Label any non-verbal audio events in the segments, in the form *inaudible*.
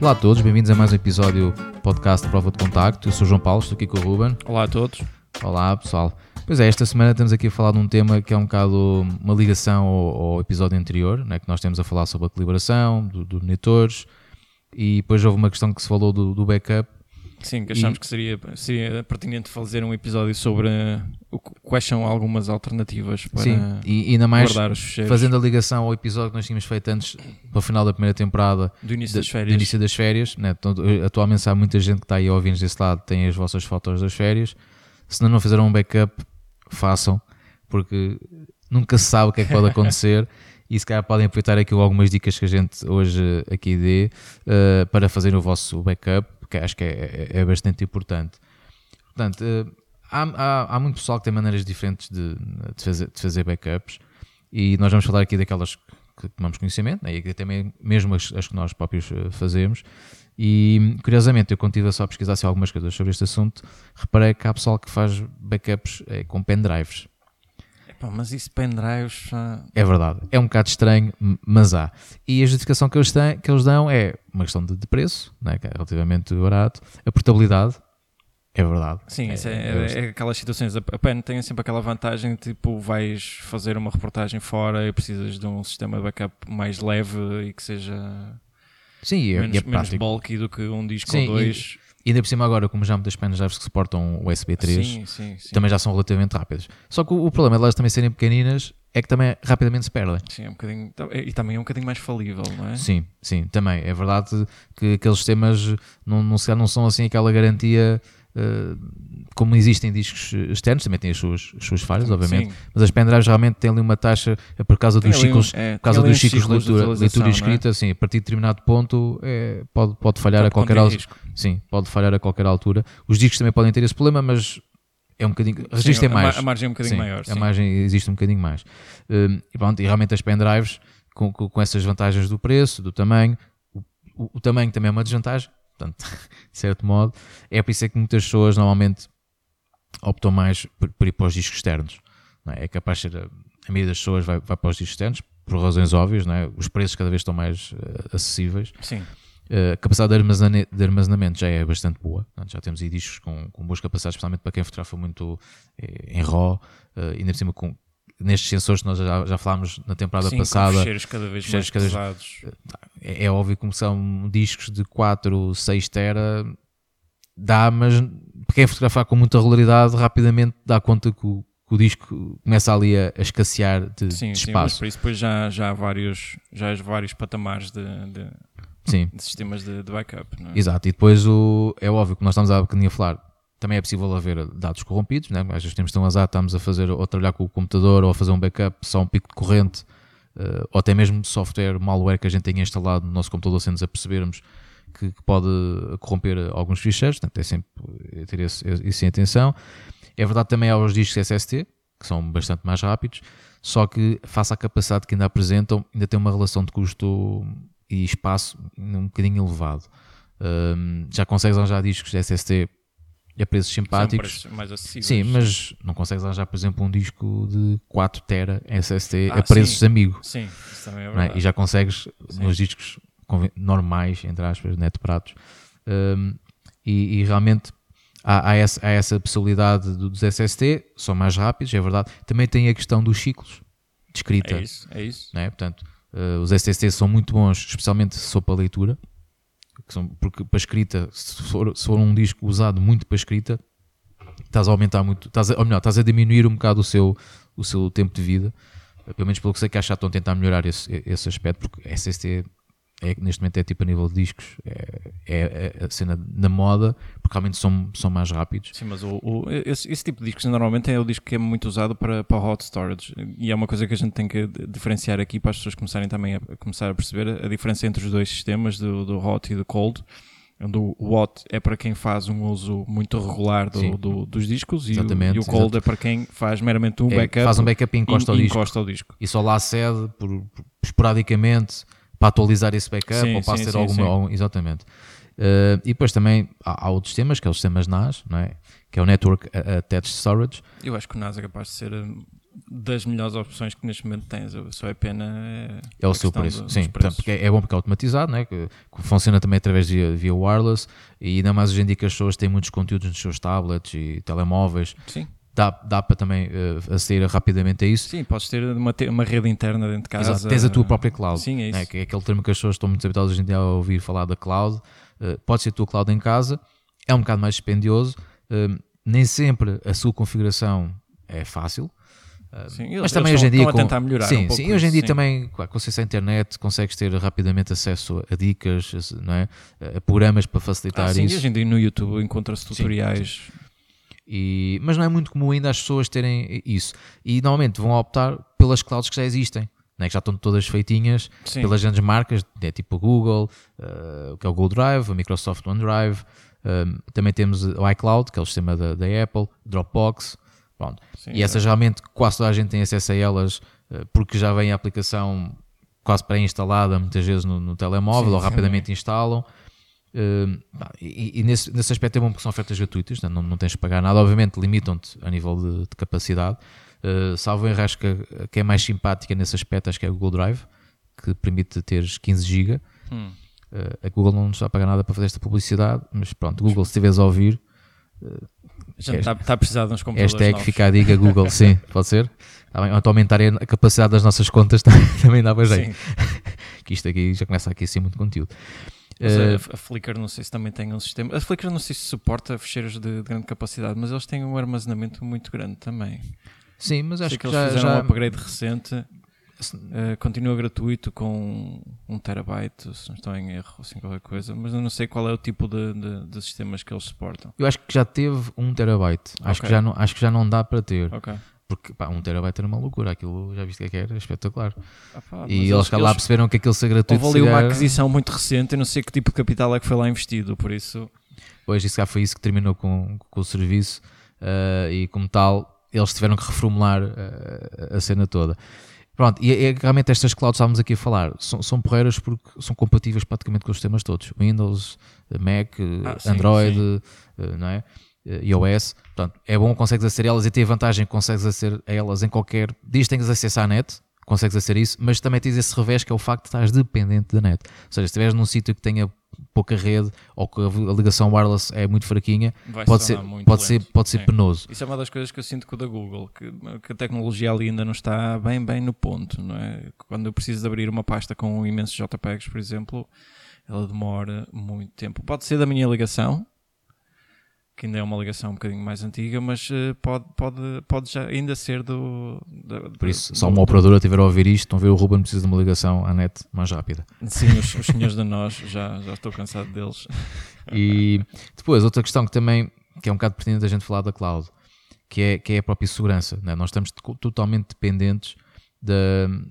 Olá a todos, bem-vindos a mais um episódio do podcast Prova de Contacto. Eu sou o João Paulo, estou aqui com o Ruben. Olá a todos. Olá pessoal. Pois é, esta semana estamos aqui a falar de um tema que é um bocado uma ligação ao, ao episódio anterior, né, que nós temos a falar sobre a calibração, dos do monitores, e depois houve uma questão que se falou do, do backup. Sim, que achamos e... que seria, seria pertinente fazer um episódio sobre o, quais são algumas alternativas para Sim, e, e ainda mais fazendo a ligação ao episódio que nós tínhamos feito antes, para o final da primeira temporada, do início das férias. Do início das férias né? então, atualmente há muita gente que está aí a ouvir desse lado, tem as vossas fotos das férias. Se não, não fizeram um backup, façam, porque nunca se sabe o que é que pode *laughs* acontecer. E se calhar podem aproveitar aqui algumas dicas que a gente hoje aqui dê uh, para fazer o vosso backup porque acho que é, é, é bastante importante. Portanto, uh, há, há, há, muito pessoal que tem maneiras diferentes de, de, fazer, de fazer backups e nós vamos falar aqui daquelas que tomamos conhecimento né, e também mesmo as, as, que nós próprios eh, fazemos. E curiosamente, eu quando estive só a pesquisar assim, algumas coisas sobre este assunto, reparei que há pessoal que faz backups é, com pendrives. Pá, mas isso pendrives. Uh... É verdade. É um bocado estranho, mas há. E a justificação que eles, têm, que eles dão é uma questão de, de preço, né, que é relativamente barato. A portabilidade. É verdade. Sim, é, é, é, é, aquelas situações. A PEN tem sempre aquela vantagem tipo, vais fazer uma reportagem fora e precisas de um sistema de backup mais leve e que seja. Sim, menos, é, menos bulky do que um disco Sim, ou dois. E ainda por cima agora, como já muitas pendrives que suportam USB 3, sim, sim, sim. também já são relativamente rápidas. Só que o, o problema de elas também serem pequeninas é que também rapidamente se perdem. Sim, é um bocadinho, e também é um bocadinho mais falível, não é? Sim, sim, também. É verdade que aqueles sistemas não, não, não são assim aquela garantia como existem discos externos, também têm as suas, as suas falhas, obviamente, sim. mas as pendrives realmente têm ali uma taxa, é por causa dos ciclos, um, é, por causa dos ciclos de leitura, leitura e escrita, é? assim, a partir de determinado ponto é, pode, pode falhar pode a qualquer altura. Sim, pode falhar a qualquer altura. Os discos também podem ter esse problema, mas é um bocadinho. Resiste mais. A margem é um bocadinho sim, maior. A margem existe um bocadinho mais. Um, e, pronto, e realmente as pendrives, com, com, com, essas vantagens do preço, do tamanho, o, o, o tamanho também é uma desvantagem, portanto, *laughs* de certo modo. É por isso é que muitas pessoas normalmente optam mais por, por ir para os discos externos. É? é? capaz de ser. A, maioria das pessoas vai, vai para os discos externos, por razões óbvias, não é? os preços cada vez estão mais uh, acessíveis. Sim. Uh, a capacidade de armazenamento, de armazenamento, já é bastante boa. Portanto, já temos aí discos com, com boas capacidades, especialmente para quem fotografa muito eh, em RAW, uh, ainda por cima com, nestes sensores que nós já, já falámos na temporada Sim, passada. Cheiros cada vez mais cada pesados. É, é, óbvio que são discos de 4, 6 tera, dá, mas quem fotografar com muita regularidade rapidamente dá conta que o, que o disco começa ali a, a escassear de, sim, de espaço. Sim, por isso depois já, já há vários, já há vários patamares de, de, de sistemas de, backup. É? Exato, e depois o, é óbvio que nós estamos a bocadinho a falar, também é possível haver dados corrompidos, né? às vezes temos tão azar, estamos a fazer ou a trabalhar com o computador ou a fazer um backup, só um pico de corrente, uh, ou até mesmo software, malware que a gente tenha instalado no nosso computador sem nos apercebermos que, que pode corromper alguns ficheiros, portanto é sempre ter isso, isso em atenção. É verdade também há os discos SST, que são bastante mais rápidos, só que face à capacidade que ainda apresentam, ainda tem uma relação de custo e espaço um bocadinho elevado. Um, já consegues arranjar discos de SST a preços simpáticos. mais acessíveis. Sim, mas não consegues arranjar, por exemplo, um disco de 4 tera SST ah, a preços sim. amigo. Sim, isso também é verdade. É? E já consegues sim. nos discos normais, entre aspas, net pratos. Um, e, e, realmente há, há, essa, há, essa, possibilidade dos SST, são mais rápidos, é verdade. Também tem a questão dos ciclos de escrita. É isso, é isso. É? Portanto, uh, os SST são muito bons, especialmente se for para leitura, são, porque para escrita, se for, se for um disco usado muito para escrita, estás a aumentar muito, estás a, ou melhor, estás a diminuir um bocado o seu, o seu tempo de vida. Pelo menos pelo que sei que que estão a tentar melhorar esse, esse aspecto, porque SST é, neste momento é tipo a nível de discos, é, é, é, a cena na moda, porque realmente são, são mais rápidos. Sim, mas o, o esse, esse, tipo de discos normalmente é o disco que é muito usado para, para hot storage e é uma coisa que a gente tem que diferenciar aqui para as pessoas começarem também a, a começar a perceber a diferença entre os dois sistemas, do, do hot e do cold. Do hot é para quem faz um uso muito regular do, do, dos discos e o, e o, cold é para quem faz meramente um é, backup. Faz um backup e encosta, e, ao, encosta disco. ao disco. E só lá cede por, por, esporadicamente para atualizar esse backup sim, ou para sim, ter alguma. Algum, exatamente. Uh, e depois também há, há, outros sistemas, que é os sistemas NAS, não é? que é o Network Attached Storage. Eu acho que o NAS é capaz de ser eh, das melhores opções que neste momento tens. Só é pena. É, é o seu preço. Do, Sim, portanto, é, é bom porque é automatizado, né? que, que funciona também através de via wireless e ainda mais hoje em dia que as pessoas têm muitos conteúdos nos seus tablets e telemóveis. Sim. Dá, dá para também uh, aceder rapidamente a isso. Sim, podes ter uma, uma rede interna dentro de casa. Exato. Tens a tua própria cloud. Sim, é isso. Né? Que é aquele termo que as pessoas estão muito habituadas hoje em dia a ouvir falar da cloud. Uh, pode ser a tua cloud em casa, é um bocado mais dispendioso. Uh, nem sempre a sua configuração é fácil. Sim, mas também hoje em dia com, tentar melhorar sim, um sim, hoje em dia sim. também com acesso à internet consegues ter rapidamente acesso a dicas, não é? a programas para facilitar ah, sim, isso. hoje em dia no YouTube encontra-se tutoriais. Sim, e, mas não é muito comum ainda as pessoas terem isso. E normalmente vão optar pelas clouds que já existem. Né, que já estão todas feitinhas Sim. pelas grandes marcas, né, tipo a Google, uh, que é o Google Drive, a Microsoft OneDrive, um, também temos o iCloud, que é o sistema da, da Apple, Dropbox, pronto. Sim, e essas realmente quase toda a gente tem acesso a elas uh, porque já vem a aplicação quase pré-instalada muitas vezes no, no telemóvel Sim, ou rapidamente instalam. Uh, e, e nesse, nesse aspecto é bom porque são ofertas gratuitas, não, não tens de pagar nada, obviamente limitam-te a nível de, de capacidade. Uh, salvo erro, acho que, que é mais simpática nesse aspecto, acho que é o Google Drive, que permite teres 15 GB. Hum. Uh, a Google não nos está a pagar nada para fazer esta publicidade, mas pronto, Google, se estiveres a ouvir, já está, está a precisar de uns computadores esta é que fica a dica Google, sim, *laughs* pode ser. Tá ou aumentar a capacidade das nossas contas *laughs* também dava jeito. *laughs* que isto aqui já começa aqui a ser muito conteúdo. Uh, a, Flickr não sei se também tem um sistema. A Flickr não sei se suporta fecheiros de, de grande capacidade, mas eles têm um armazenamento muito grande também. sim, mas acho sei que, que, já, eles fizeram já um upgrade recente. Uh, continua gratuito com um terabyte, se não estou em erro, assim qualquer coisa, mas eu não sei qual é o tipo de, de, de sistemas que eles suportam. eu acho que já teve um terabyte. Acho, Ok. que já não, acho que já não dá para ter. Ok. Porque pá, um terabyte era uma loucura. Aquilo já viste o que é era? Espetacular. Ah, pá, e eles, cá lá perceberam que aquilo ser gratuito. Houve ali uma aquisição muito recente, eu não sei que tipo de capital é que foi lá investido, por isso. Pois, isso cá foi isso que terminou com, com o serviço eh, e como tal eles tiveram que reformular eh, a cena toda. Pronto, e, e realmente estas clouds que estávamos aqui a falar são, são porreiras porque são compatíveis praticamente com os sistemas todos: Windows, eh, Mac, Ah, sim, Android, sim. eh, não é? Eh, iOS. Portanto, é bom, consegues aceder a elas e tem a vantagem que consegues aceder a elas em qualquer. Diz que tens acesso à net, consegues aceder a isso, mas também tens esse revés que é o facto de estás dependente da net. Ou seja, se estiveres num sítio que tenha pouca rede ou que a ligação wireless é muito fraquinha, Vai pode se ser, muito pode ser, pode ser Sim. penoso. Isso é uma das coisas que eu sinto com o da Google, que, que a tecnologia ali ainda não está bem, bem no ponto, não é? Quando eu preciso de abrir uma pasta com imensos JPEGs, por exemplo, ela demora muito tempo. Pode ser da minha ligação, que ainda é uma ligação um bocadinho mais antiga, mas eh, pode, pode, pode já ainda ser do. da- Por isso, do- se uma operadora tiver a ouvir isto, estão a ver o Ruben precisa de uma ligação à net mais rápida. Sim, os, os senhores da nós, já, já estou cansado deles. *laughs* E depois, outra questão que também que é um bocado pertinente a gente falar da cloud, que é, que é a própria segurança. né? Nós estamos to- totalmente dependentes da,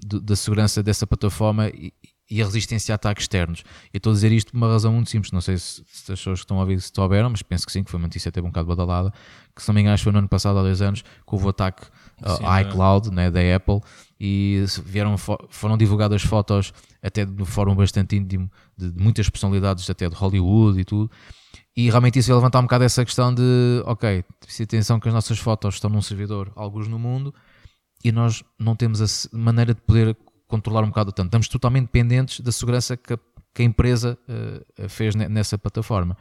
do- da segurança dessa plataforma e, e a resistência a ataques externos. Eu estou a dizer isto por uma razão muito simples. Não sei se, se as pessoas que estão a ouvir se souberam, mas penso que sim, que foi uma notícia até um bocado badalada. Que se não me engano, foi no ano passado, há dois anos, que houve o ataque Sim, ao é. iCloud né, da Apple e vieram, fo- foram divulgadas fotos até de fórum bastante íntimo de, de muitas personalidades até de Hollywood e tudo e realmente isso vai levantar um bocado essa questão de ok, se atenção que as nossas fotos estão num servidor, alguns no mundo e nós não temos a maneira de poder controlar um bocado tanto, estamos totalmente dependentes da segurança que a, que a empresa eh, fez ne- nessa plataforma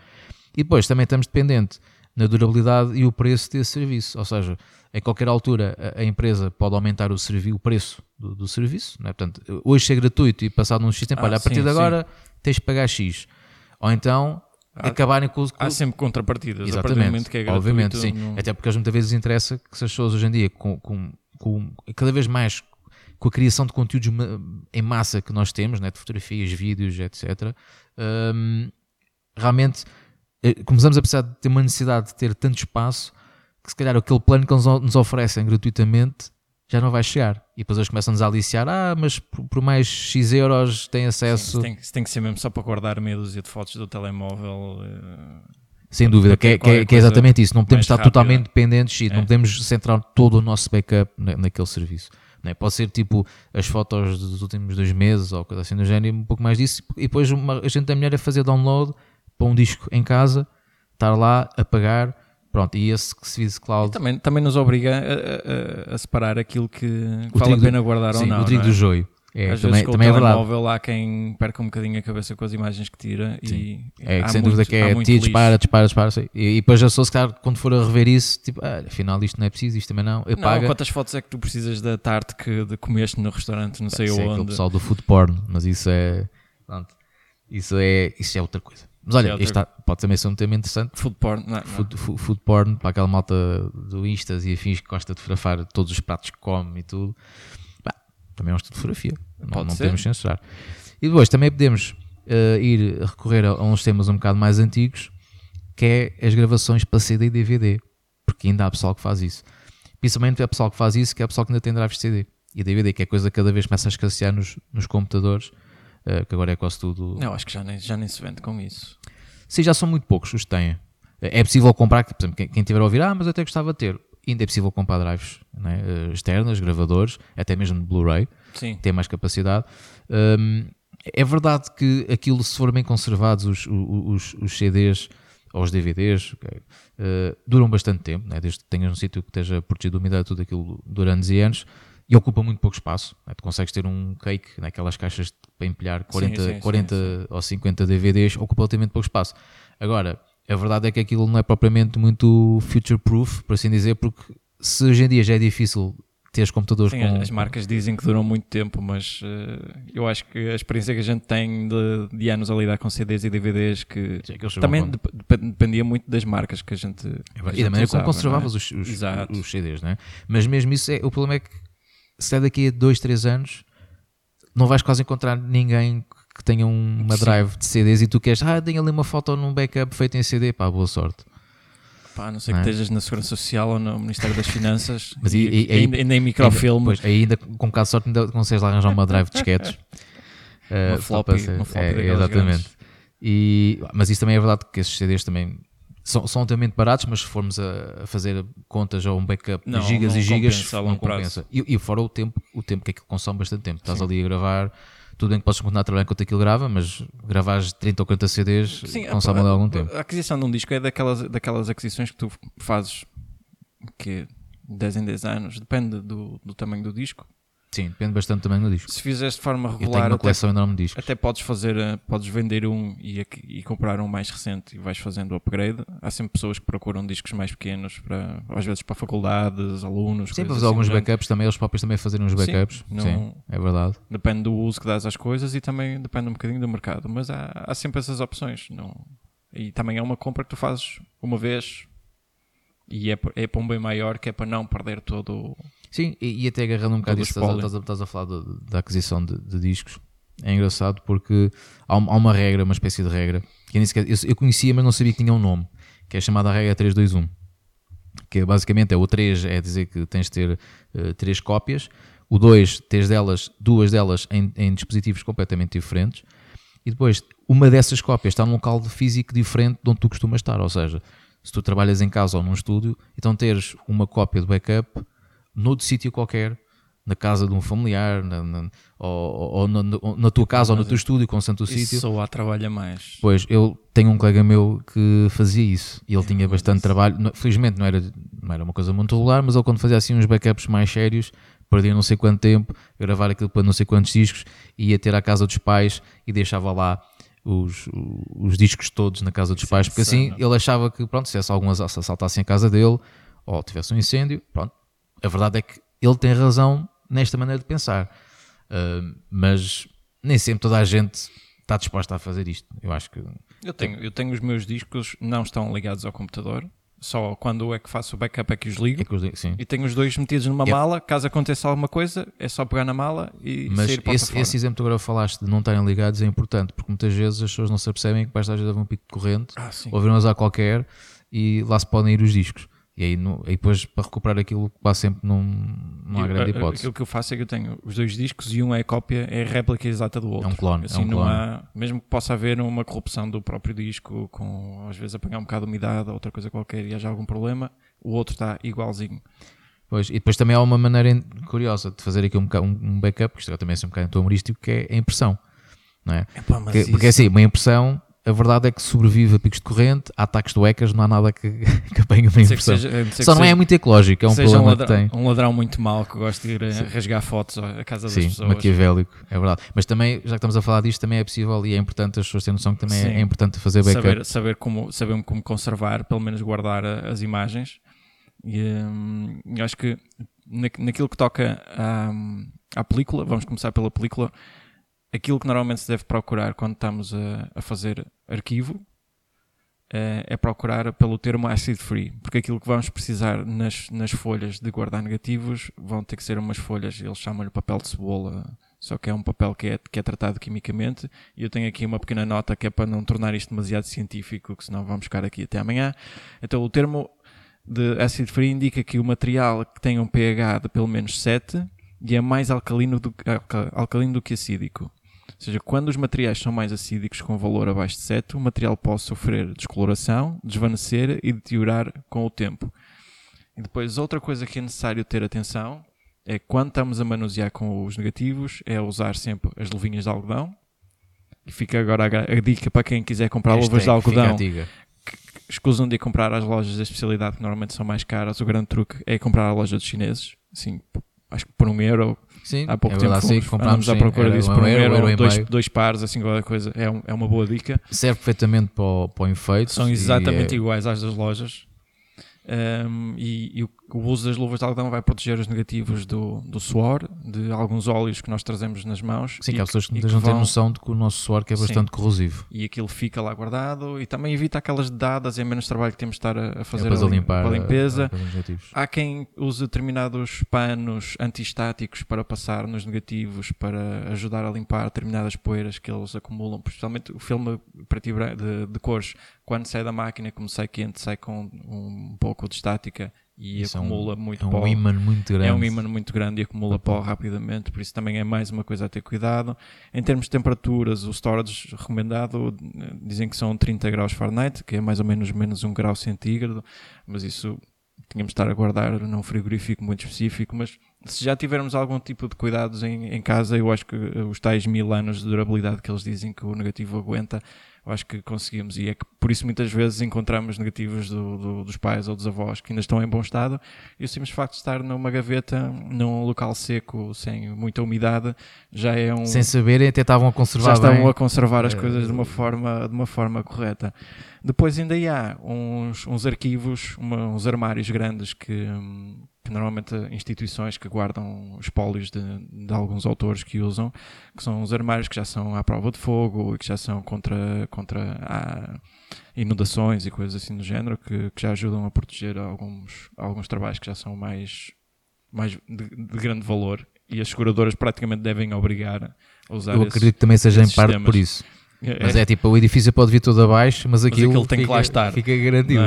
e depois também estamos dependentes na durabilidade e o preço desse serviço. Ou seja, em qualquer altura a, a empresa pode aumentar o, o preço do, do serviço. É? Portanto, hoje ser gratuito e passado num X tempo, Ah, olha, a partir sim, de agora tens de pagar X. Ou então Há- acabarem com, o- com Há sempre contrapartidas, Exatamente, é obviamente, sim. não- Até porque às muitas vezes interessa que se as pessoas hoje em dia, com, com, com- cada vez mais com a criação de conteúdos em massa que nós temos, né, de fotografias, vídeos, etc., hum, realmente eh, começamos a precisar de ter uma necessidade de ter tanto espaço que se calhar aquele plano que eles nos oferecem gratuitamente já não vai chegar. E depois eles começam-nos a aliciar, ah, mas por, mais X euros tem Sim, acesso. isso, tem, tem que ser mesmo só para guardar meia dúzia de fotos do telemóvel. eh, Sem dúvida, que é, que é- que é exatamente isso. Não podemos estar rápida. totalmente dependentes e É. não podemos centrar todo o nosso backup na, naquele serviço. Não é? Pode ser tipo as fotos dos últimos dois meses ou coisa assim do género, e um pouco mais disso. E depois uma- a gente é melhor é fazer download para um disco em casa, estar lá, apagar, Pronto, e esse Service Cloud. Também, também nos obriga a, a- a separar aquilo que O vale a pena do- guardar ou sim, não. o trigo é? do joio. É, Às também vezes com também o é telemóvel há quem perca um bocadinho a cabeça com as imagens que tira e É há que sem muito- dúvida que é tira, dispara, dispara, dispara. sei. E, e depois a pessoa, se calhar, quando for a rever isso, tipo, ah, afinal isto não é preciso, isto também não. Eu Não, pago. quantas fotos é que tu precisas da tarte que de comeste no restaurante, não sei Isso é aquele onde. pessoal do food porn, mas isso é. Pronto, isso é, isso é outra coisa. Mas olha, é isto tá- pode também ser um tema interessante. Food porn, não, não. Food, food porn, para aquela malta do Instas e afins que gosta de fotografar todos os pratos que come e tudo. Também é um estudo de fotografia. Não, Pode não podemos censurar. E depois também podemos eh, ir recorrer a, a uns temas um bocado mais antigos, que é as gravações para CD e DVD. Porque ainda há pessoal que faz isso. Principalmente é pessoal que faz isso, que é pessoal que ainda tem drives CD e DVD, que é coisa que cada vez começa a escassear nos, nos computadores, eh, que agora é quase tudo. Não, acho que já nem, já nem se vende com isso. Sim, já são muito poucos os que têm. É possível comprar, por exemplo, quem, quem tiver a ouvir, ah, mas eu até gostava de ter. Ainda é possível comprar drives né, eh, externas, gravadores, até mesmo de Blu-ray, Sim. tem mais capacidade. Hum, é verdade que aquilo, se for bem conservados, os, os, os CDs ou os DVDs, ok, eh, duram bastante tempo, né, desde que tenhas um sítio que esteja protegido de umidade, tudo aquilo dura anos e anos, e ocupa muito pouco espaço. né, tu consegues ter um cake naquelas caixas para empilhar 40, sim, sim, 40 ou 50 DVDs, ocupa relativamente pouco espaço. Agora, a verdade é que aquilo não é propriamente muito future-proof, por assim dizer, porque se hoje em dia já é difícil teres computadores Sim, com... as marcas dizem que duram muito tempo, mas eh, eu acho que a experiência que a gente tem de, de anos a lidar com CDs e DVDs que chegam também dependia muito das marcas que a gente. que a É E da maneira como usava, conservavas não é? os, os, os CDs, né? Mas mesmo isso, é, o problema é que se é daqui a 2, 3 anos, não vais quase encontrar ninguém que tenha um- uma Sim. drive de CDs e tu queres, ah, tenho ali uma foto num backup feito em CD, pá, boa sorte. Pá, a não sei Não que é? estejas na Segurança Social ou no Ministério das Finanças *laughs* Mas e, e- e- ainda, ainda em microfilme. Ainda, pois, ainda com um bocado de sorte ainda consegues lá arranjar uma drive de disquetes. *laughs* Eh, Uma só floppy- ser- uma floppy é, Exatamente. grandes. E, mas isso também é verdade que esses CDs também são, são altamente baratos, mas se formos a, a fazer contas ou um backup Não, de gigas não e gigas, compensa não prazo. compensa. E, e fora o tempo, o tempo que aquilo consome bastante tempo. Estás Sim. ali a gravar, tudo bem que podes continuar a trabalhar enquanto aquilo grava, mas gravares 30 ou 40 CDs Sim, consome a- ali algum tempo. A aquisição de um disco é daquelas, daquelas aquisições que tu fazes que 10 em 10 anos, depende do, do tamanho do disco. Sim, depende bastante também do disco. Se fizeres de forma Eu tenho regular, uma até, coleção enorme de discos. até podes fazer, eh, podes vender um e, e comprar um mais recente e vais fazendo o upgrade. Há sempre pessoas que procuram discos mais pequenos, para, às vezes para faculdades, alunos. Sim, para fazer assim alguns género. backups também, eles próprios também fazerem uns Sim, backups. não- Sim, é verdade. Depende do uso que dás às coisas e também depende um bocadinho do mercado. Mas há, há sempre essas opções. Não... E também é uma compra que tu fazes uma vez e é, é para um bem maior que é para não perder todo o. Sim, e, e até agarrando um bocado isso, estás, estás, estás a falar de- da aquisição de, de discos. É engraçado porque há, há uma regra, uma espécie de regra, que eu, sequer- eu, eu conhecia, mas não sabia que tinha um nome, que é chamada a regra 321. Que é, basicamente é o 3 é dizer que tens de ter eh, três cópias, o 2 tens delas, duas delas em, em dispositivos completamente diferentes, e depois uma dessas cópias está num local físico diferente de onde tu costumas estar, ou seja, se tu trabalhas em casa ou num estúdio, então teres uma cópia do backup noutro sítio qualquer, na casa de um familiar, na, na- ou, ou na, na tua casa ou no teu estúdio, constante o Isso sítio. só lá trabalha mais. Pois, eu tenho um colega meu que fazia isso e ele tinha bastante trabalho. Felizmente não era, não era uma coisa muito regular, mas ele quando fazia assim uns backups mais sérios, perdia não sei quanto tempo, gravar aquilo para não sei quantos discos, ia ter à casa dos pais e deixava lá os, os discos todos na casa dos é pais, porque assim ele achava que, pronto, se algum assalto- se assaltassem a casa dele ou tivesse um incêndio, pronto. A verdade é que ele tem razão nesta maneira de pensar, Uh, mas nem sempre toda a gente está disposta a fazer isto. Eu acho que Eu tenho, eu tenho os meus discos, não estão ligados ao computador. Só quando é que faço o backup é que os ligo. é que os- sim. E tenho os dois metidos numa É. mala. Caso aconteça alguma coisa, é só pegar na mala e Mas sair para esse, fora. esse exemplo que agora falaste de não estarem ligados é importante, porque muitas vezes as pessoas não se apercebem que vais às vezes um pico de corrente, Ah, ou viram usar qualquer e lá se podem ir os discos. E aí, no- aí depois para recuperar aquilo quase sempre não, não há grande hipótese. Aquilo que eu faço é que eu tenho os dois discos e um é cópia, é a réplica exata do outro. É um clone, Assim é um clone. há, mesmo que possa haver uma corrupção do próprio disco, com às vezes apanhar um bocado de umidade ou outra coisa qualquer e haja algum problema, o outro está igualzinho. Pois, e depois também há uma maneira curiosa de fazer aqui um, um backup, que isto também é um bocado humorístico, que é a impressão. Não é? Epá, Porque, isso- porque assim, uma impressão a verdade é que sobrevive a picos de corrente, a ataques de hackers, não há nada que, *laughs* que apanhe uma impressão. Seja, Só não seja, é muito ecológico, é um problema um ladrão, que tem. um ladrão muito mau que gosta de ir a Sim. rasgar fotos à casa Sim, das pessoas. maquiavélico, é verdade. Mas também, já que estamos a falar disto, também é possível e é importante as pessoas terem noção que também é, Sim. é importante fazer backup. saber, saber, como, saber como conservar, pelo menos guardar as imagens. E hum, acho que na, naquilo que toca à, à película, vamos começar pela película, aquilo que normalmente se deve procurar quando estamos a, a fazer arquivo eh, é procurar pelo termo acid free, porque aquilo que vamos precisar nas, nas folhas de guardar negativos vão ter que ser umas folhas, eles chamam-lhe papel de cebola, só que é um papel que é, que é tratado quimicamente. E eu tenho aqui uma pequena nota que é para não tornar isto demasiado científico, que senão vamos ficar aqui até amanhã. Então, o termo de acid free indica que o material que tem um pH de pelo menos 7 e é mais alcalino do, alca- alcalino do que acídico. Ou seja, quando os materiais são mais acídicos com valor abaixo de 7, o material pode sofrer descoloração, desvanecer e deteriorar com o tempo. E depois, outra coisa que é necessário ter atenção é quando estamos a manusear com os negativos, é usar sempre as luvinhas de algodão. E fica agora a, a dica para quem quiser comprar luvas de fica algodão escusam de comprar às lojas da especialidade que normalmente são mais caras. O grande truque é comprar à loja dos chineses. Assim, acho que por um euro. Sim, Há pouco é tempo fomos, sim, comprámos à procura disso um por um euro, euro, euro dois, dois pares, assim, qualquer coisa. É, um- é uma boa dica. Serve perfeitamente para o, para o enfeite. São exatamente é- iguais às das lojas. Um, e, e o, o uso das luvas de algodão vai proteger os negativos do, do suor, de alguns óleos que nós trazemos nas mãos. Sim, e que há pessoas que e não têm vão- noção de que o nosso suor que é Sim. bastante corrosivo. e aquilo fica lá guardado e também evita aquelas dadas e é menos trabalho que temos de estar a, a fazer é para a, lim- limpar a a- limpeza. a- negativos. Há quem use determinados panos antistáticos para passar nos negativos para ajudar a limpar determinadas poeiras que eles acumulam, principalmente o filme preto de, de cores, quando sai da máquina, como sai quente, sai com um pouco de estática e Isso é um- acumula muito É um pó. imã muito grande. É um ímã muito grande e acumula pó rapidamente, por isso também é mais uma coisa a ter cuidado. Em termos de temperaturas, o storage recomendado dizem que são 30 graus Fahrenheit, que é mais ou menos menos um grau centígrado, mas isso tínhamos de estar a guardar num frigorífico muito específico. Mas se já tivermos algum tipo de cuidados em, em casa, eu acho que eh, os tais mil anos de durabilidade que eles dizem que o negativo aguenta, eu acho que conseguimos. E é que por isso muitas vezes encontramos negativos do- do- dos pais ou dos avós que ainda estão em bom estado e o simples facto de estar numa gaveta, num local seco, sem muita umidade, já é um. Sem saberem, até estavam a conservar já estavam bem. a conservar as Eh, coisas de uma forma, de uma forma correta. Depois ainda há uns, uns arquivos, uma- uns armários grandes que, hum, que normalmente instituições que guardam espólios de, de alguns autores que usam, que são os armários que já são à prova de fogo e que já são contra, contra inundações e coisas assim do género, que, que já ajudam a proteger alguns, alguns trabalhos que já são mais, mais de, de grande valor e as seguradoras praticamente devem obrigar a usar Eu esses- acredito que também seja em esses parte sistemas. por isso. É, Mas é tipo, o edifício pode vir todo abaixo, mas aquilo, aquilo tem que fica, lá estar. Fica garantido.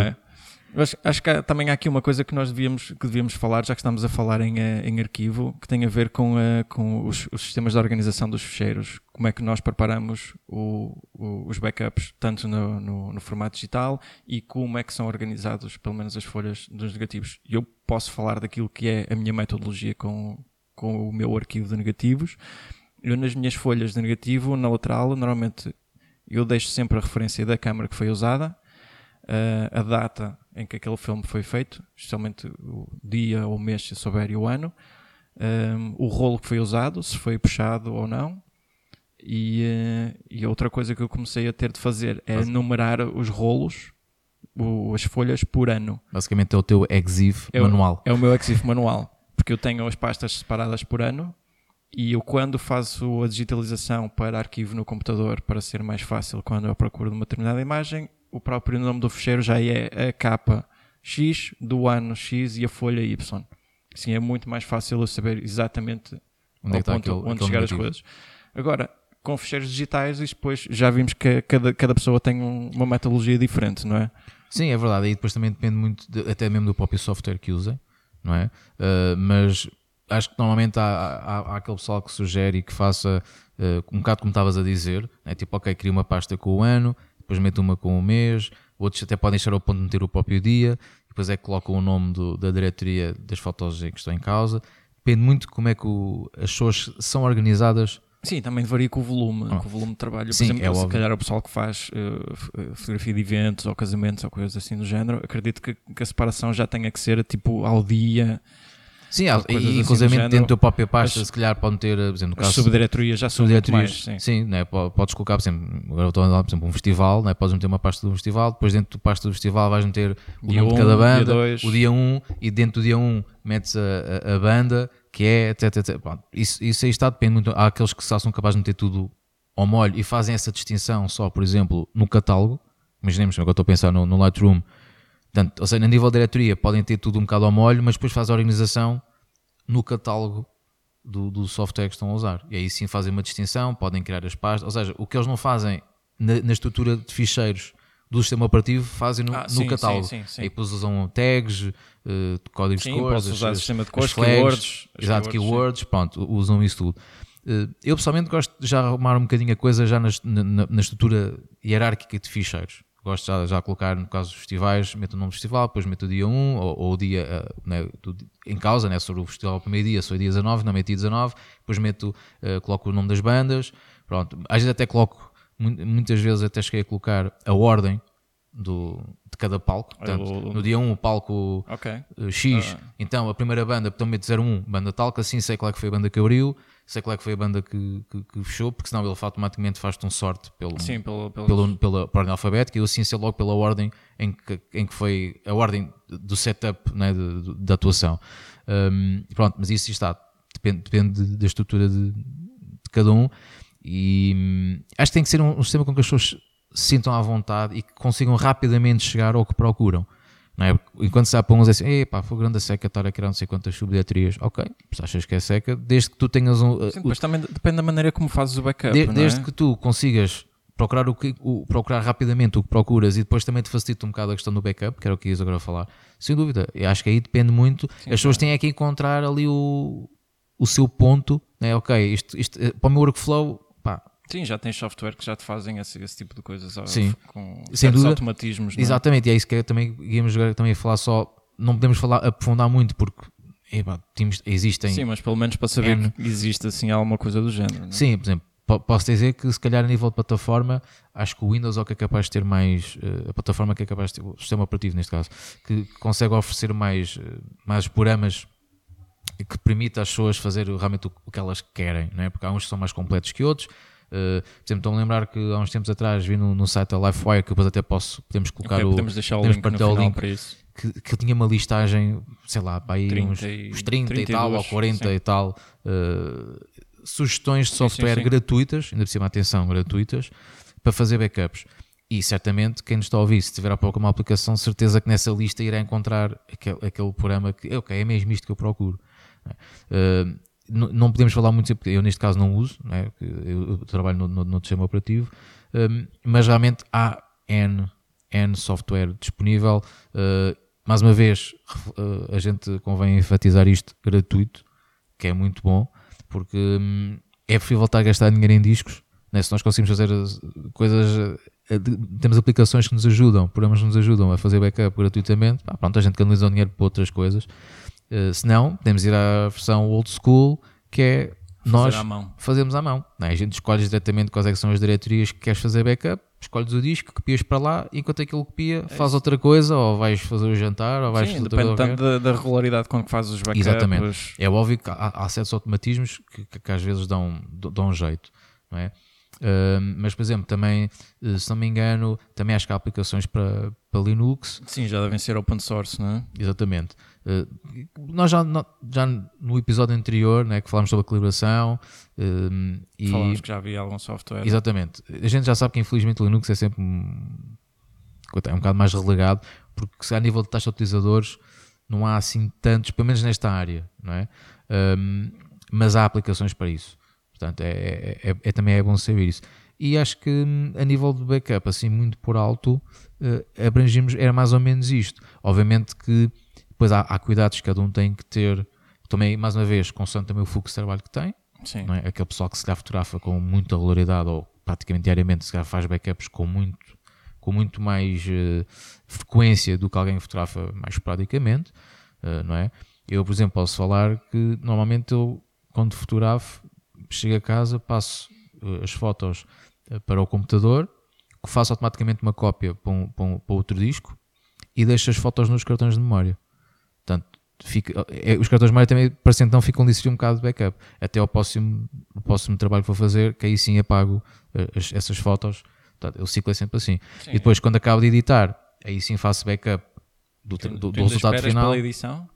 Acho, acho que há- também há aqui uma coisa que nós devíamos, que devíamos falar, já que estamos a falar em, eh, em arquivo, que tem a ver com, eh, com os, os sistemas de organização dos ficheiros. Como é que nós preparamos o- o- os backups, tanto no, no- no formato digital, e como é que são organizados, pelo menos, as folhas dos negativos. Eu posso falar daquilo que é a minha metodologia com, com o meu arquivo de negativos. Eu, nas minhas folhas de negativo, na lateral, normalmente eu deixo sempre a referência da câmara que foi usada, eh, a data em que aquele filme foi feito, especialmente o dia ou mês, se souber, e o ano, um, o rolo que foi usado, se foi puxado ou não. E, eh, e outra coisa que eu comecei a ter de fazer é numerar os rolos, o- as folhas por ano. Basicamente é o teu EXIF É o- manual. É o meu Exif manual, porque eu tenho as pastas separadas por ano e eu quando faço a digitalização para arquivo no computador para ser mais fácil quando eu procuro uma determinada imagem, o próprio nome do ficheiro já é a capa X do ano X e a folha Y. Assim é muito mais fácil eu saber exatamente Onde é ao está ponto aquele, onde chegar as coisas. Agora, com ficheiros digitais, e depois já vimos que cada, cada pessoa tem um- uma metodologia diferente, não é? Sim, é verdade. E depois também depende muito, de- até mesmo do próprio software que usem, não é? Uh, mas acho que normalmente há, há, há aquele pessoal que sugere e que faça uh, um bocado como estavas a dizer, é tipo, ok, cria uma pasta com o ano, depois mete uma com o mês, outros até podem chegar ao ponto de meter o próprio dia, depois é que colocam o nome do- da diretoria das fotos em que estão em causa. Depende muito de como é que o- as pessoas são organizadas Sim, também varia com o volume, Ah. com o volume de trabalho. Por Sim, exemplo, é se óbvio. calhar o pessoal que faz eh, fotografia de eventos ou casamentos ou coisas assim do género, acredito que, que a separação já tenha que ser tipo ao dia. Sim, há- assim e do inclusive género. dentro da própria pasta, As- se calhar pode ter, por exemplo, no As caso subdiretorias já são subdiretorias, mais. Sim. sim, né? po- podes colocar, por exemplo, agora estou a dar, por exemplo, um festival, né? podes meter uma pasta do festival, depois dentro do pasta do festival vais meter o Dia nome de um, cada dia banda, dois. o dia 1 e dentro do dia 1 metes a, a- a banda, que é, etc, etc. Pronto, isso, isso aí está, depende muito. Há aqueles que só são capazes de meter tudo ao molho e fazem essa distinção só, por exemplo, no catálogo. Imaginemos, agora estou a pensar no, no Lightroom. Portanto, ou seja, a nível de diretoria podem ter tudo um bocado ao molho, mas depois faz a organização no catálogo do, do software que estão a usar. E aí sim fazem uma distinção, podem criar as pastas. Ou seja, o que eles não fazem na, na estrutura de ficheiros do sistema operativo fazem no, Ah, no sim, catálogo. sim, sim, sim. Aí depois usam tags, eh, códigos Sim, de cores, usar as- sistema de cores, flags, keywords, Exato, keywords, keywords, pronto, usam isso tudo. Eh, Eu pessoalmente gosto de já arrumar um bocadinho a coisa já nas- na- na estrutura hierárquica de ficheiros. Gosto já, já de colocar, no caso dos festivais, meto o nome do festival, depois meto o dia 1 ou, ou o dia eh, né, em causa, né, sobre o festival o primeiro dia, se foi dia 19, não meti 19, depois meto, eh, coloco o nome das bandas, pronto. Às vezes até coloco, mu- muitas vezes até cheguei a colocar a ordem do, de cada palco. Portanto, o- no dia 1 o palco Ok. uh, X. Ah. Então, a primeira banda, portanto, meto 01, banda tal, que assim sei qual é que foi a banda que abriu, sei qual é que foi a banda que, que, que fechou, porque senão ele automaticamente faz-te um sorte pelo, Sim, pelo, pelo, pelo, pela por ordem alfabética e eu assim sei logo pela ordem em que, em que foi a ordem do setup né, de- de- da atuação. Um, pronto, mas isso está, depende, depende da estrutura de, de cada um e hum, acho que tem que ser um, um sistema com que as pessoas se sintam à vontade e que consigam rapidamente chegar ao que procuram. É? Enquanto se há para uns é assim, epá, foi grande a seca estar a criar não sei quantas subdiretorias. Ok, se achas que é seca, desde que tu tenhas um, Sim, o- depois também depende da maneira como fazes o backup. de- não é? desde que tu consigas procurar, o que, o- procurar rapidamente o que procuras e depois também te facilita um bocado a questão do backup, que era o que ias agora falar, sem dúvida. Eu acho que aí depende muito. As pessoas têm é que encontrar ali o, o seu ponto, né? ok, isto, isto, eh, para o meu workflow, Sim, já tens software que já te fazem esse, esse tipo de coisas Sim. com Sem dúvida. automatismos. é? exatamente, e é isso que também íamos também falar só, não podemos falar, aprofundar muito, porque epá, existem. Sim, mas pelo menos para saber N. que existe assim alguma coisa do género. é? Sim, por exemplo, po- posso dizer que se calhar a nível de plataforma, acho que o Windows é o que é capaz de ter mais, eh, a plataforma que é capaz de ter, o sistema operativo neste caso, que consegue oferecer mais, eh, mais programas que permita às pessoas fazer realmente o, o que elas querem, não é? porque há uns que são mais completos que outros. Eh, por exemplo, estou-me a lembrar que há uns tempos atrás vi no, no site da Lifewire que depois até posso, podemos colocar Ok, o, podemos deixar o podemos link no o final link. para isso. que, que tinha uma listagem, sei lá, para aí 30 uns, uns 30 e tal, ou 32, 40 sim. e tal, eh, sugestões de sim, software sim. gratuitas, ainda por cima, atenção, gratuitas, para fazer backups. E certamente, quem nos está a ouvir, se tiver há pouco uma aplicação, certeza que nessa lista irá encontrar aquele, aquele programa que, ok, é mesmo isto que eu procuro. N- não podemos falar muito, porque eu neste caso não uso, é? Porque eu, trabalho no, no, no sistema operativo, um, mas realmente há N, N software disponível. Uh, mais uma vez, uh, a gente convém enfatizar isto gratuito, que é muito bom, porque hum, é preferível estar a gastar dinheiro em discos. Né? Se nós conseguimos fazer as coisas, de- temos aplicações que nos ajudam, programas que nos ajudam a fazer backup gratuitamente, pá, pronto, a gente canaliza o dinheiro para outras coisas. Uh, se não, podemos ir à versão old school, que é nós à fazemos à mão. não é? A gente escolhe diretamente quais é que são as diretorias que queres fazer backup, escolhes o disco, copias para lá, enquanto aquilo copia, faz outra coisa, ou vais fazer o jantar, ou vais Sim, depende tanto da, da regularidade com que fazes os backups. Exatamente. É óbvio que há, há certos automatismos que, que- que às vezes dão, dão jeito, não é? Ahm, mas, por exemplo, também, eh, se não me engano, também acho que há aplicações para, para Linux, Sim, já devem ser open source, não é? Exatamente. Uh, nós já, no- já no episódio anterior, né, que falámos sobre a calibração um, e Falámos que já havia algum software. exatamente. A gente já sabe que infelizmente o Linux é sempre um, é um bocado mais relegado, porque se a nível de taxa de utilizadores não há assim tantos, pelo menos nesta área, não é? Um, mas há aplicações para isso. Portanto, é, é, é- é- também é bom saber isso. E acho que hum, a nível de backup, assim, muito por alto, eh, abrangimos, era mais ou menos isto. Obviamente que depois há, há cuidados que cada um tem que ter, também, mais uma vez, consoante também o fluxo de trabalho que tem, Sim. não é? Aquele pessoal que se calhar fotografa com muita regularidade ou praticamente diariamente, se calhar faz backups com muito, com muito mais eh, frequência do que alguém que fotografa mais esporadicamente, eh, não é? Eu, por exemplo, posso falar que normalmente eu, quando fotografo, chego a casa, passo uh, as fotos uh, para o computador, faço automaticamente uma cópia para, um, para, um, para outro disco e deixo as fotos nos cartões de memória. Portanto, fica, é, os cartões de memória também, para então, ficam de um bocado de backup. Até ao próximo, ao próximo trabalho que vou fazer, que aí sim apago as, essas fotos. Portanto, o ciclo é sempre assim. Sim. E depois, quando acabo de editar, aí sim faço backup do, tu, do, do resultado final. pela edição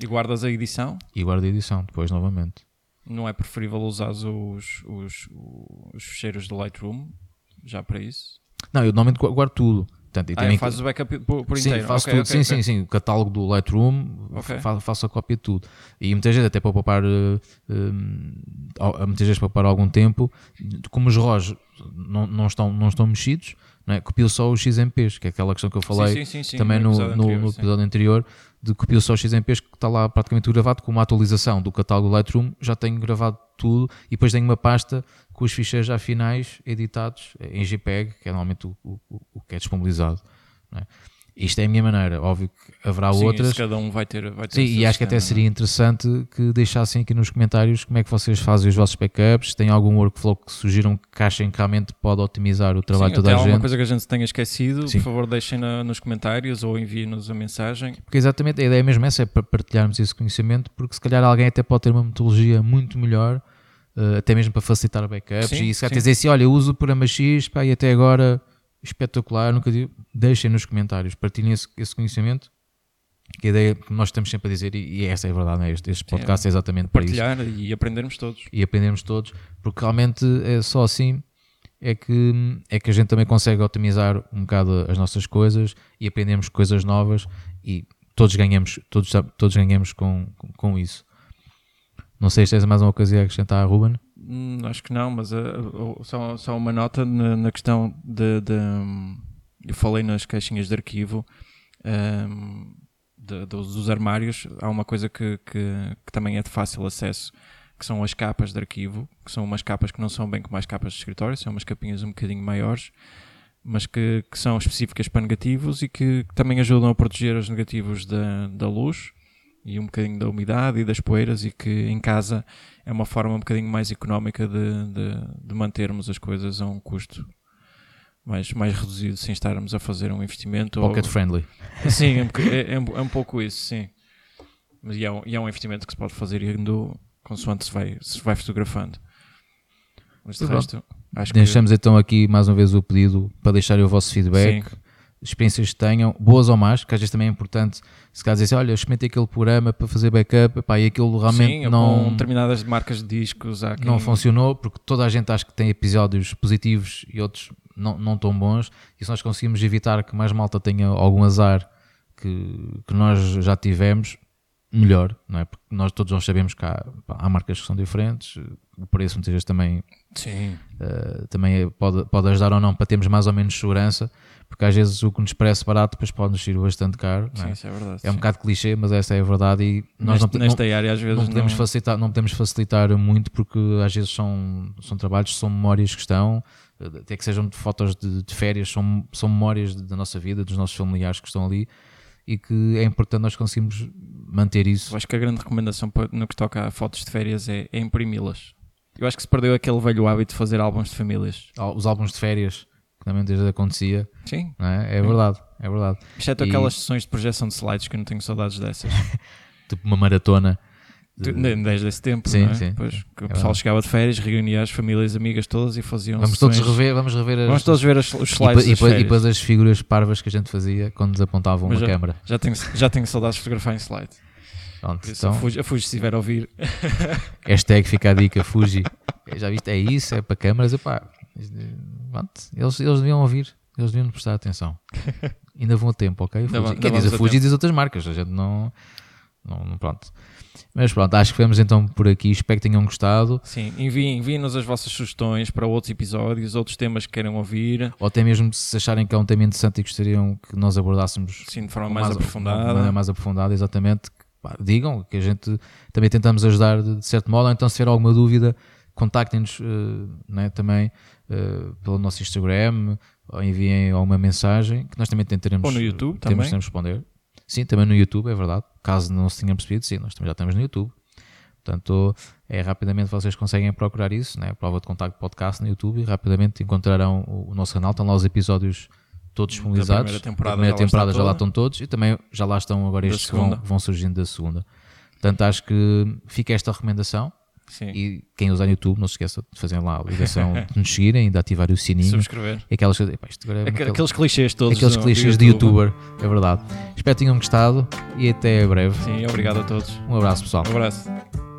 e guardas a edição? E guardo a edição depois novamente. Não é preferível usar os, os, os fecheiros do Lightroom já para isso? Não, eu normalmente guardo tudo. Portanto, ah, também... fazes o backup por, por sim, inteiro? Faço okay, tudo. Okay, sim, okay. sim, sim. O catálogo do Lightroom, faço a cópia de tudo. E muitas vezes, até para poupar, uh, uh, muitas vezes para poupar algum tempo, como os ROS não, não, estão, não estão mexidos, não é? copio só os XMPs, que é aquela questão que eu falei sim, sim, também no, no, episódio, anterior, no episódio anterior, de os XMPs que está lá praticamente gravado, com uma atualização do catálogo Lightroom, já tenho gravado tudo e depois tenho uma pasta com os ficheiros já finais editados em JPEG, que é normalmente o, o, o que é disponibilizado. É? Isto é a minha maneira, óbvio que haverá Sim, outras. Cada um vai ter. Vai ter Sim, e acho que até seria interessante que deixassem aqui nos comentários como é que vocês fazem os vossos backups, tem algum workflow que sugiram que achem que realmente pode otimizar o trabalho Sim, de toda a gente. alguma coisa que a gente tenha esquecido, Sim. por favor deixem na, nos comentários ou enviem-nos a mensagem. Porque exatamente a ideia mesmo essa é para partilharmos esse conhecimento, porque se calhar alguém até pode ter uma metodologia muito melhor, uh, até mesmo para facilitar backups, sim, e se calhar dizer assim, olha, eu uso o programa X pá, e até agora espetacular, nunca digo, deixem nos comentários, partilhem esse, esse, conhecimento. Que a ideia que nós estamos sempre a dizer, e, e essa é a verdade, é? este, este podcast é, é exatamente para isso. Partilhar e aprendermos todos. E aprendermos todos, porque realmente é só assim é que, é que a gente também consegue otimizar um bocado as nossas coisas e aprendemos coisas novas e todos ganhamos, todos, todos ganhamos com, com, com isso. Não sei se tens mais uma coisa a acrescentar, Ruben. Hum, acho que não, mas uh, só, só uma nota na, na questão de, de um, Eu falei nas caixinhas de arquivo um, de, dos armários. Há uma coisa que, que, que, também é de fácil acesso, que são as capas de arquivo, que são umas capas que não são bem como as capas de escritório, são umas capinhas um bocadinho maiores, mas que, que são específicas para negativos e que, que também ajudam a proteger os negativos da, da luz e um bocadinho da umidade e das poeiras e que em casa é uma forma um bocadinho mais económica de, de, de mantermos as coisas a um custo mais, mais reduzido sem estarmos a fazer um investimento. Pocket ou... friendly. Sim, é, é, é, é, um pouco isso, sim. Mas e é, um, e é um investimento que se pode fazer indo consoante se vai, se vai fotografando. Mas de resto, acho Deixamos que... então aqui mais uma vez o pedido para deixarem o vosso feedback. Sim experiências que tenham, boas ou más, que às vezes também é importante, se calhar dizer, olha, experimentei aquele programa para fazer backup, pá, e aquilo realmente Sim, não... com determinadas marcas de discos... Quem... Não funcionou, porque toda a gente acha que tem episódios positivos e outros não, não tão bons, e se nós conseguimos evitar que mais malta tenha algum azar que, que nós já tivemos, melhor, não é? Porque nós todos nós sabemos que há, há marcas que são diferentes, o preço muitas vezes também, uh, também é, pode, pode ajudar ou não para termos mais ou menos segurança, porque às vezes o que nos parece barato depois pode nos ir bastante caro. Sim, é? isso é verdade. É um bocado clichê, mas essa é a verdade e nós Neste, não, nesta não, área às vezes não podemos, não... Facilitar, não podemos facilitar muito porque às vezes são, são trabalhos, são memórias que estão, até que sejam fotos de, de férias, são, são memórias da nossa vida, dos nossos familiares que estão ali e que é importante nós conseguirmos manter isso. Eu acho que a grande recomendação no que toca a fotos de férias é, é imprimi-las. Eu acho que se perdeu aquele velho hábito de fazer álbuns de famílias. Os álbuns de férias, que também desde acontecia. Sim. É? é? verdade, é verdade. Exceto e... aquelas sessões de projeção de slides que eu não tenho saudades dessas. *laughs* tipo uma maratona. De... Desde esse tempo, sim, é? sim. Pois, que o é pessoal chegava de férias, reunia as famílias amigas todas e faziam Vamos todos rever, vamos rever as... Vamos todos ver as, os slides e, e, e depois as figuras parvas que a gente fazia quando nos apontavam Mas uma já, câmera. Já tenho, já tenho saudades de fotografar em slide. Pronto, então, a, Fuji, a Fuji, se estiver a ouvir. *laughs* Hashtag fica a dica, Fuji. Já viste? É isso, é para câmaras. Epá, eles, eles deviam ouvir, eles deviam prestar atenção. *laughs* Ainda vão a tempo, ok? Fuji. Quer dizer, a Fuji diz outras marcas, a gente não, não, não. Pronto. Mas pronto, acho que vamos então por aqui. Espero que tenham gostado. Sim, enviem, enviem-nos as vossas sugestões para outros episódios, outros temas que queiram ouvir. Ou até mesmo se acharem que é um tema interessante e gostariam que nós abordássemos Sim, de forma mais, mais aprofundada. De maneira mais aprofundada, exatamente. Pá, digam que a gente também tentamos ajudar de, de certo modo. Ou então, se tiver alguma dúvida, contactem-nos uh, né, também uh, pelo nosso Instagram ou enviem alguma mensagem que nós também tentaremos. Ou no YouTube temos, também. responder. Sim, também no YouTube, é verdade. Caso não se tenham percebido, sim, nós também já estamos no YouTube. Portanto, é rapidamente vocês conseguem procurar isso, né? Prova de Contacto Podcast no YouTube e rapidamente encontrarão o, o nosso canal. Estão lá os episódios todos disponibilizados. primeira temporada Da primeira já lá temporada já lá estão todos e também já lá estão agora Da estes que vão, vão surgindo da segunda. Portanto, acho que fica esta recomendação. Sim. E quem usar YouTube, não se esqueça de fazer lá a ligação, *laughs* de nos seguirem de ativar o sininho. Subscrever. Aquelas epá, é Aqu- aquele- Aqueles clichês todos. aqueles do clichês de YouTube. youtuber, é verdade. Espero que tenham gostado e até breve. Sim, obrigado a todos. Um abraço, pessoal. Um abraço.